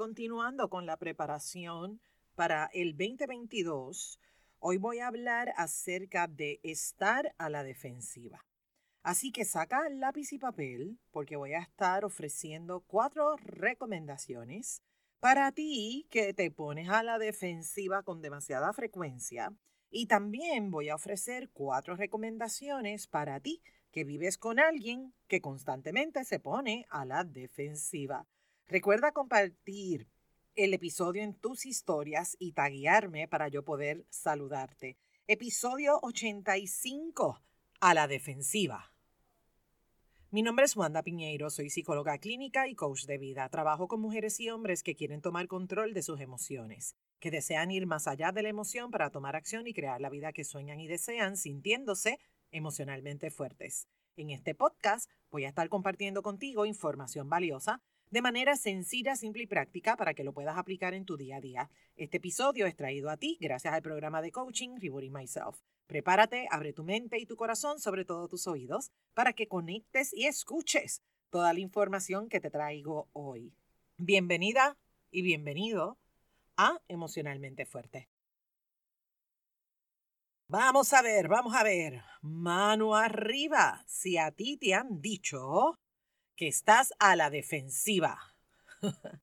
continuando con la preparación para el 2022, hoy voy a hablar acerca de estar a la defensiva. Así que saca lápiz y papel porque voy a estar ofreciendo cuatro recomendaciones para ti que te pones a la defensiva con demasiada frecuencia. Y también voy a ofrecer cuatro recomendaciones para ti que vives con alguien que constantemente se pone a la defensiva. Recuerda compartir el episodio en tus historias y taguearme para yo poder saludarte. Episodio 85, a la defensiva. Mi nombre es Wanda Piñeiro, soy psicóloga clínica y coach de vida. Trabajo con mujeres y hombres que quieren tomar control de sus emociones, que desean ir más allá de la emoción para tomar acción y crear la vida que sueñan y desean, sintiéndose emocionalmente fuertes. En este podcast voy a estar compartiendo contigo información valiosa de manera sencilla, simple y práctica para que lo puedas aplicar en tu día a día. Este episodio es traído a ti gracias al programa de coaching Rebooting Myself. Prepárate, abre tu mente y tu corazón, sobre todo tus oídos, para que conectes y escuches toda la información que te traigo hoy. Bienvenida y bienvenido a Emocionalmente Fuerte. Vamos a ver, vamos a ver. Mano arriba. Si a ti te han dicho que estás a la defensiva.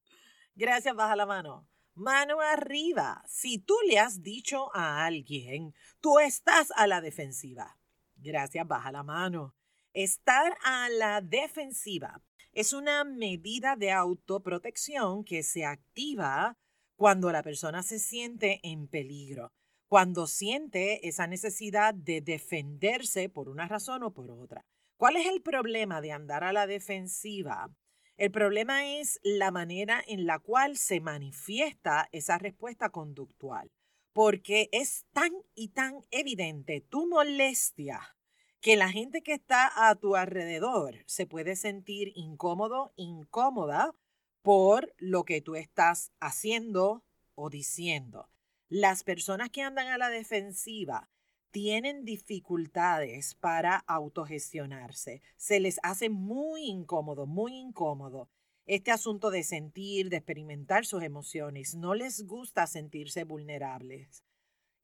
Gracias, baja la mano. Mano arriba. Si tú le has dicho a alguien, tú estás a la defensiva. Gracias, baja la mano. Estar a la defensiva es una medida de autoprotección que se activa cuando la persona se siente en peligro, cuando siente esa necesidad de defenderse por una razón o por otra. ¿Cuál es el problema de andar a la defensiva? El problema es la manera en la cual se manifiesta esa respuesta conductual, porque es tan y tan evidente tu molestia que la gente que está a tu alrededor se puede sentir incómodo, incómoda por lo que tú estás haciendo o diciendo. Las personas que andan a la defensiva tienen dificultades para autogestionarse. Se les hace muy incómodo, muy incómodo este asunto de sentir, de experimentar sus emociones. No les gusta sentirse vulnerables.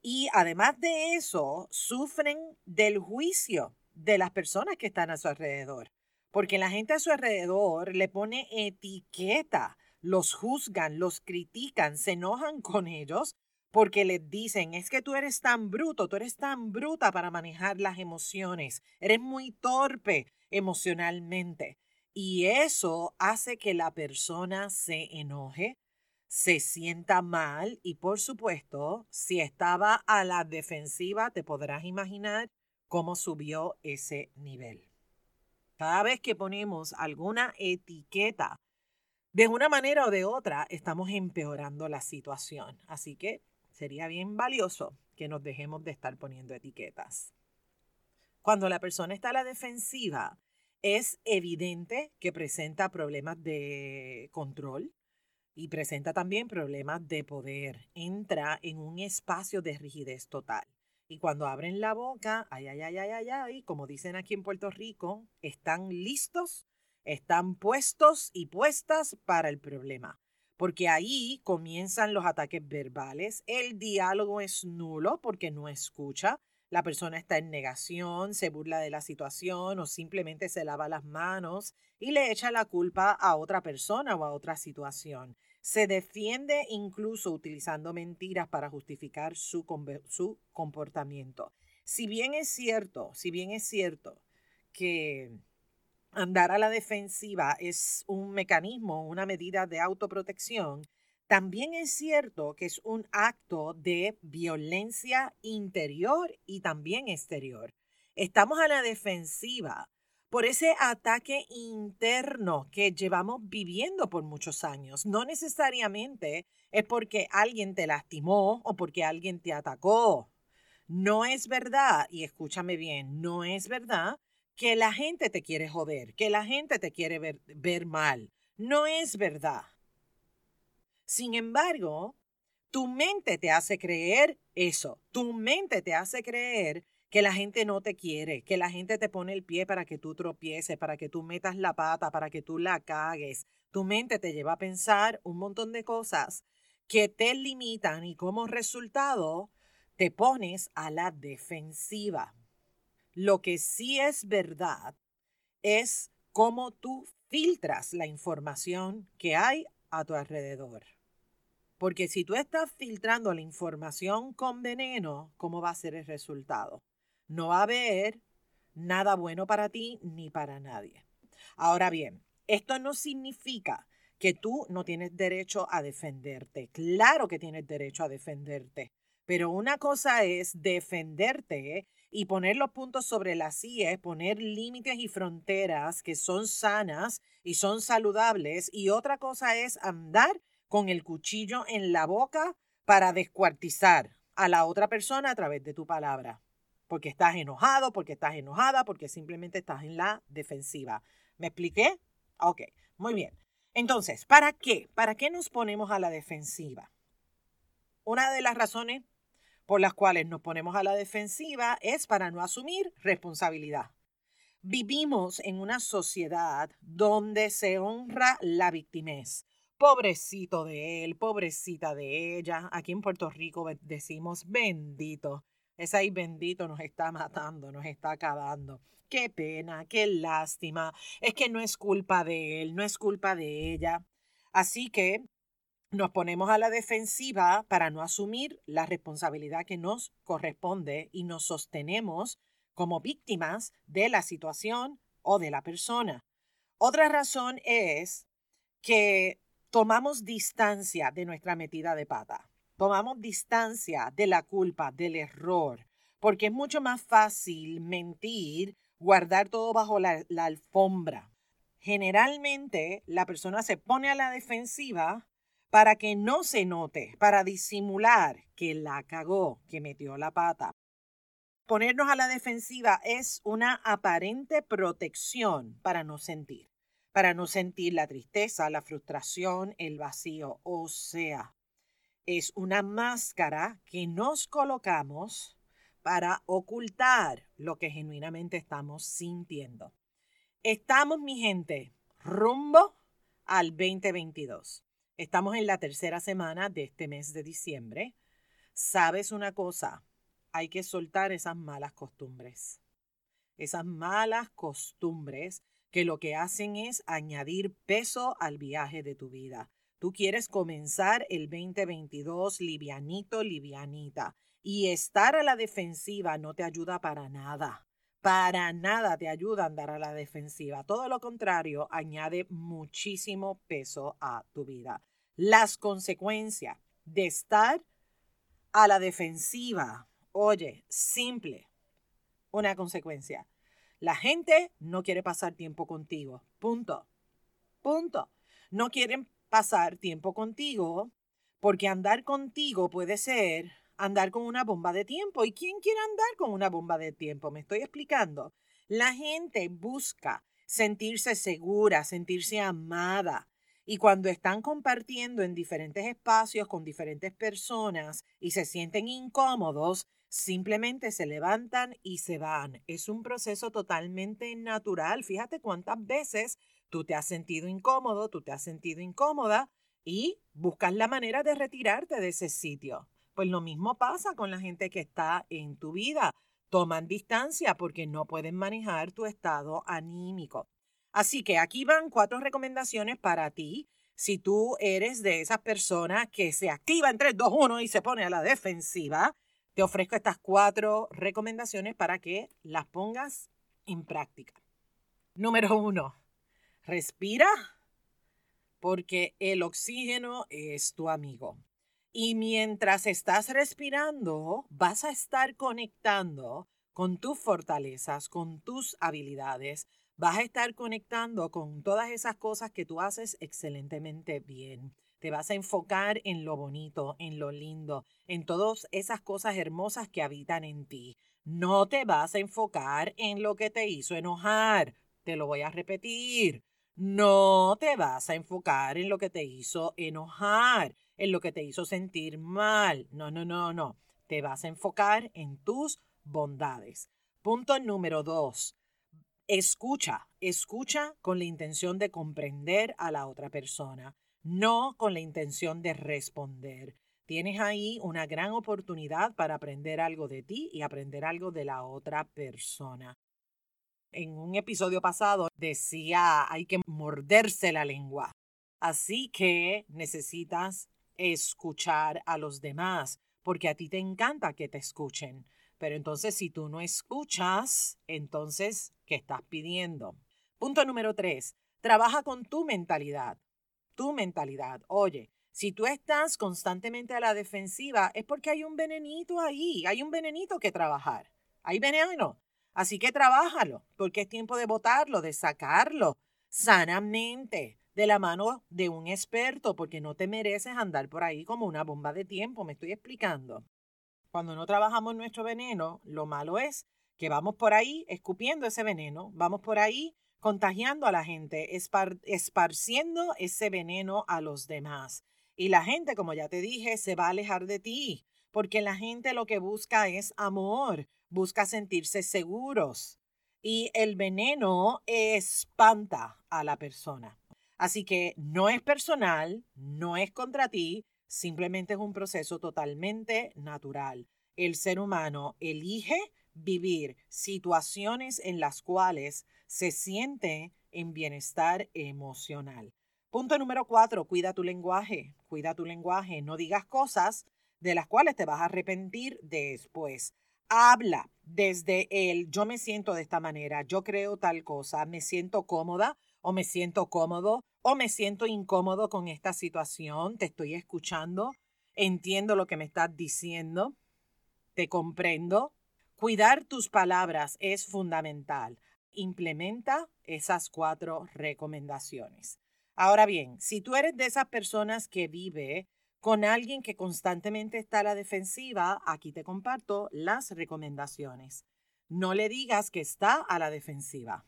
Y además de eso, sufren del juicio de las personas que están a su alrededor. Porque la gente a su alrededor le pone etiqueta, los juzgan, los critican, se enojan con ellos porque les dicen, es que tú eres tan bruto, tú eres tan bruta para manejar las emociones, eres muy torpe emocionalmente. Y eso hace que la persona se enoje, se sienta mal y por supuesto, si estaba a la defensiva, te podrás imaginar cómo subió ese nivel. Cada vez que ponemos alguna etiqueta, de una manera o de otra, estamos empeorando la situación. Así que sería bien valioso que nos dejemos de estar poniendo etiquetas. Cuando la persona está a la defensiva, es evidente que presenta problemas de control y presenta también problemas de poder. Entra en un espacio de rigidez total. Y cuando abren la boca, ay, ay, ay, ay, ay, ay, como dicen aquí en Puerto Rico, están listos, están puestos y puestas para el problema porque ahí comienzan los ataques verbales, el diálogo es nulo porque no escucha, la persona está en negación, se burla de la situación o simplemente se lava las manos y le echa la culpa a otra persona o a otra situación. Se defiende incluso utilizando mentiras para justificar su, su comportamiento. Si bien es cierto, si bien es cierto que andar a la defensiva es un mecanismo, una medida de autoprotección, también es cierto que es un acto de violencia interior y también exterior. Estamos a la defensiva por ese ataque interno que llevamos viviendo por muchos años. No necesariamente es porque alguien te lastimó o porque alguien te atacó. No es verdad, y escúchame bien, no es verdad que la gente te quiere joder, que la gente te quiere ver, mal. No es verdad. Sin embargo, tu mente te hace creer eso. Tu mente te hace creer que la gente no te quiere, que la gente te pone el pie para que tú tropieces, para que tú metas la pata, para que tú la cagues. Tu mente te lleva a pensar un montón de cosas que te limitan y como resultado te pones a la defensiva. Lo que sí es verdad es cómo tú filtras la información que hay a tu alrededor. Porque si tú estás filtrando la información con veneno, ¿cómo va a ser el resultado? No va a haber nada bueno para ti ni para nadie. Ahora bien, esto no significa que tú no tienes derecho a defenderte. Claro que tienes derecho a defenderte. Pero una cosa es defenderte y poner los puntos sobre las es poner límites y fronteras que son sanas y son saludables. Y otra cosa es andar con el cuchillo en la boca para descuartizar a la otra persona a través de tu palabra. Porque estás enojado, porque estás enojada, porque simplemente estás en la defensiva. ¿Me expliqué? Ok, muy bien. Entonces, ¿para qué? ¿Para qué nos ponemos a la defensiva? Una de las razones por las cuales nos ponemos a la defensiva es para no asumir responsabilidad. Vivimos en una sociedad donde se honra la victimez. Pobrecito de él, pobrecita de ella. Aquí en Puerto Rico decimos bendito. Ese ahí bendito nos está matando, nos está acabando. Qué pena, qué lástima. Es que no es culpa de él, no es culpa de ella. Así que nos ponemos a la defensiva para no asumir la responsabilidad que nos corresponde y nos sostenemos como víctimas de la situación o de la persona. Otra razón es que tomamos distancia de nuestra metida de pata, tomamos distancia de la culpa, del error, porque es mucho más fácil mentir, guardar todo bajo la, la alfombra. Generalmente la persona se pone a la defensiva para que no se note, para disimular que la cagó, que metió la pata. Ponernos a la defensiva es una aparente protección para no sentir, para no sentir la tristeza, la frustración, el vacío. O sea, es una máscara que nos colocamos para ocultar lo que genuinamente estamos sintiendo. Estamos, mi gente, rumbo al 2022. Estamos en la tercera semana de este mes de diciembre. ¿Sabes una cosa? Hay que soltar esas malas costumbres. Esas malas costumbres que lo que hacen es añadir peso al viaje de tu vida. Tú quieres comenzar el 2022 livianito, livianita. Y estar a la defensiva no te ayuda para nada. Para nada te ayuda a andar a la defensiva. Todo lo contrario, añade muchísimo peso a tu vida las consecuencias de estar a la defensiva. Oye, simple, una consecuencia. La gente no quiere pasar tiempo contigo. Punto. Punto. No quieren pasar tiempo contigo porque andar contigo puede ser andar con una bomba de tiempo. ¿Y quién quiere andar con una bomba de tiempo? Me estoy explicando. La gente busca sentirse segura, sentirse amada, y cuando están compartiendo en diferentes espacios con diferentes personas y se sienten incómodos, simplemente se levantan y se van. Es un proceso totalmente natural. Fíjate cuántas veces tú te has sentido incómodo, tú te has sentido incómoda y buscas la manera de retirarte de ese sitio. Pues lo mismo pasa con la gente que está en tu vida. Toman distancia porque no pueden manejar tu estado anímico. Así que aquí van cuatro recomendaciones para ti. Si tú eres de esas personas que se activa en 3, 2, 1 y se pone a la defensiva, te ofrezco estas cuatro recomendaciones para que las pongas en práctica. Número uno, respira porque el oxígeno es tu amigo. Y mientras estás respirando, vas a estar conectando con tus fortalezas, con tus habilidades, vas a estar conectando con todas esas cosas que tú haces excelentemente bien. Te vas a enfocar en lo bonito, en lo lindo, en todas esas cosas hermosas que habitan en ti. No te vas a enfocar en lo que te hizo enojar. Te lo voy a repetir. No te vas a enfocar en lo que te hizo enojar, en lo que te hizo sentir mal. No, no, no, no. Te vas a enfocar en tus bondades. Punto número dos, escucha, escucha con la intención de comprender a la otra persona, no con la intención de responder. Tienes ahí una gran oportunidad para aprender algo de ti y aprender algo de la otra persona. En un episodio pasado decía hay que morderse la lengua. Así que necesitas escuchar a los demás, porque a ti te encanta que te escuchen. Pero entonces si tú no escuchas, entonces, ¿qué estás pidiendo? Punto número tres, trabaja con tu mentalidad. Tu mentalidad. Oye, si tú estás constantemente a la defensiva, es porque hay un venenito ahí, hay un venenito que trabajar. Hay veneno. Así que trabájalo, porque es tiempo de botarlo, de sacarlo sanamente de la mano de un experto, porque no te mereces andar por ahí como una bomba de tiempo, me estoy explicando. Cuando no trabajamos nuestro veneno, lo malo es que vamos por ahí escupiendo ese veneno, vamos por ahí contagiando a la gente, esparciendo ese veneno a los demás. Y la gente, como ya te dije, se va a alejar de ti, porque la gente lo que busca es amor, busca sentirse seguros. Y el veneno espanta a la persona. Así que no es personal, no es contra ti, simplemente es un proceso totalmente natural. El ser humano elige vivir situaciones en las cuales se siente en bienestar emocional. Punto número cuatro, cuida tu lenguaje, cuida tu lenguaje, no digas cosas de las cuales te vas a arrepentir después. Habla desde el yo me siento de esta manera, yo creo tal cosa, me siento cómoda o me siento cómodo o me siento incómodo con esta situación, te estoy escuchando, entiendo lo que me estás diciendo, te comprendo. Cuidar tus palabras es fundamental. Implementa esas cuatro recomendaciones. Ahora bien, si tú eres de esas personas que vive con alguien que constantemente está a la defensiva, aquí te comparto las recomendaciones. No le digas que está a la defensiva,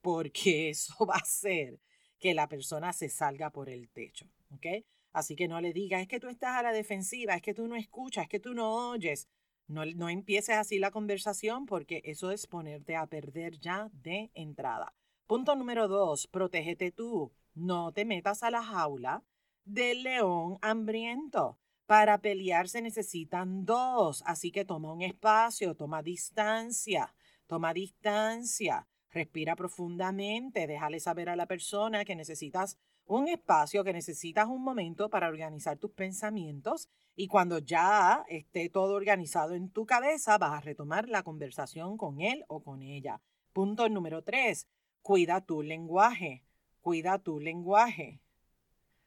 porque eso va a hacer que la persona se salga por el techo, ¿ok? Así que no le digas, es que tú estás a la defensiva, es que tú no escuchas, es que tú no oyes. No, no empieces así la conversación porque eso es ponerte a perder ya de entrada. Punto número dos, protégete tú. No te metas a la jaula del león hambriento. Para pelear se necesitan dos, así que toma un espacio, toma distancia, toma distancia, respira profundamente, déjale saber a la persona que necesitas un espacio, que necesitas un momento para organizar tus pensamientos y cuando ya esté todo organizado en tu cabeza vas a retomar la conversación con él o con ella. Punto número tres, cuida tu lenguaje cuida tu lenguaje.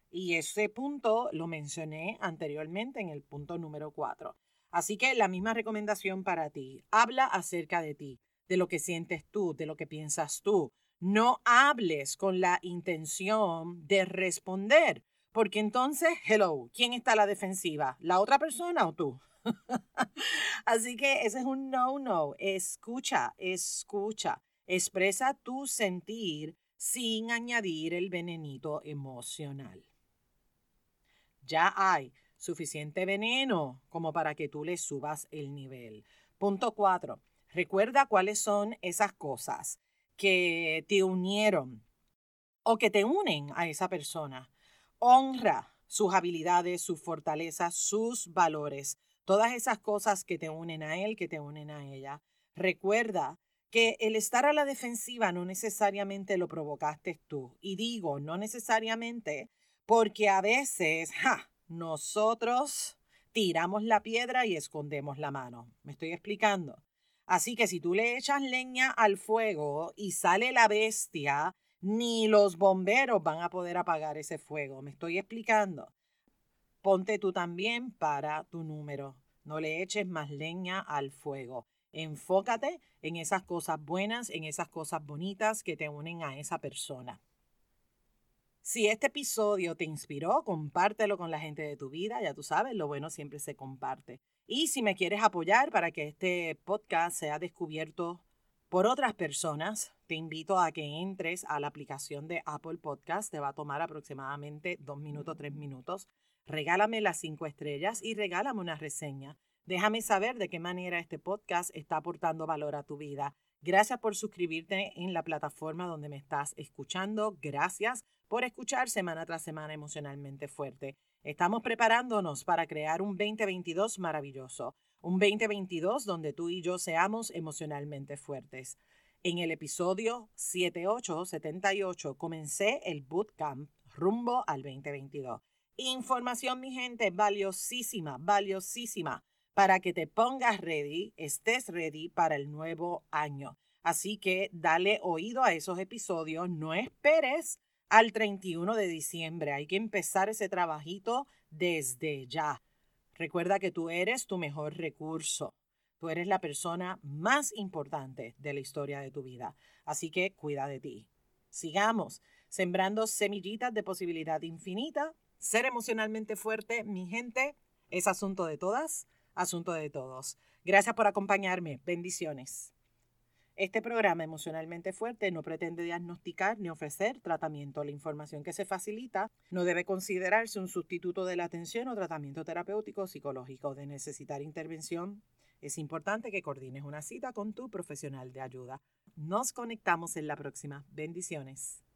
Y ese punto lo mencioné anteriormente en el punto número cuatro. Así que la misma recomendación para ti. Habla acerca de ti, de lo que sientes tú, de lo que piensas tú. No hables con la intención de responder, porque entonces, hello, ¿quién está a la defensiva? ¿La otra persona o tú? Así que ese es un no-no. Escucha, escucha. Expresa tu sentir sin añadir el venenito emocional. Ya hay suficiente veneno como para que tú le subas el nivel. Punto cuatro. Recuerda cuáles son esas cosas que te unieron o que te unen a esa persona. Honra sus habilidades, sus fortalezas, sus valores, todas esas cosas que te unen a él, que te unen a ella. Recuerda que el estar a la defensiva no necesariamente lo provocaste tú. Y digo, no necesariamente, porque a veces, nosotros tiramos la piedra y escondemos la mano. ¿Me estoy explicando? Así que si tú le echas leña al fuego y sale la bestia, ni los bomberos van a poder apagar ese fuego. ¿Me estoy explicando? Ponte tú también para tu número. No le eches más leña al fuego. Enfócate en esas cosas buenas, en esas cosas bonitas que te unen a esa persona. Si este episodio te inspiró, compártelo con la gente de tu vida, ya tú sabes, lo bueno siempre se comparte. Y si me quieres apoyar para que este podcast sea descubierto por otras personas, te invito a que entres a la aplicación de Apple Podcast. Te va a tomar aproximadamente dos minutos, tres minutos. Regálame las cinco estrellas y regálame una reseña. Déjame saber de qué manera este podcast está aportando valor a tu vida. Gracias por suscribirte en la plataforma donde me estás escuchando. Gracias por escuchar semana tras semana emocionalmente fuerte. Estamos preparándonos para crear un 2022 maravilloso, un 2022 donde tú y yo seamos emocionalmente fuertes. En el episodio 7878 comencé el bootcamp rumbo al 2022. Información, mi gente, valiosísima, valiosísima para que te pongas ready, estés ready para el nuevo año. Así que dale oído a esos episodios, no esperes al 31 de diciembre, hay que empezar ese trabajito desde ya. Recuerda que tú eres tu mejor recurso. Tú eres la persona más importante de la historia de tu vida. Así que cuida de ti. Sigamos sembrando semillitas de posibilidad infinita. Ser emocionalmente fuerte, mi gente, es asunto de todas asunto de todos. Gracias por acompañarme. Bendiciones. Este programa emocionalmente fuerte no pretende diagnosticar ni ofrecer tratamiento. La información que se facilita no debe considerarse un sustituto de la atención o tratamiento terapéutico o psicológico. De necesitar intervención, es importante que coordines una cita con tu profesional de ayuda. Nos conectamos en la próxima. Bendiciones.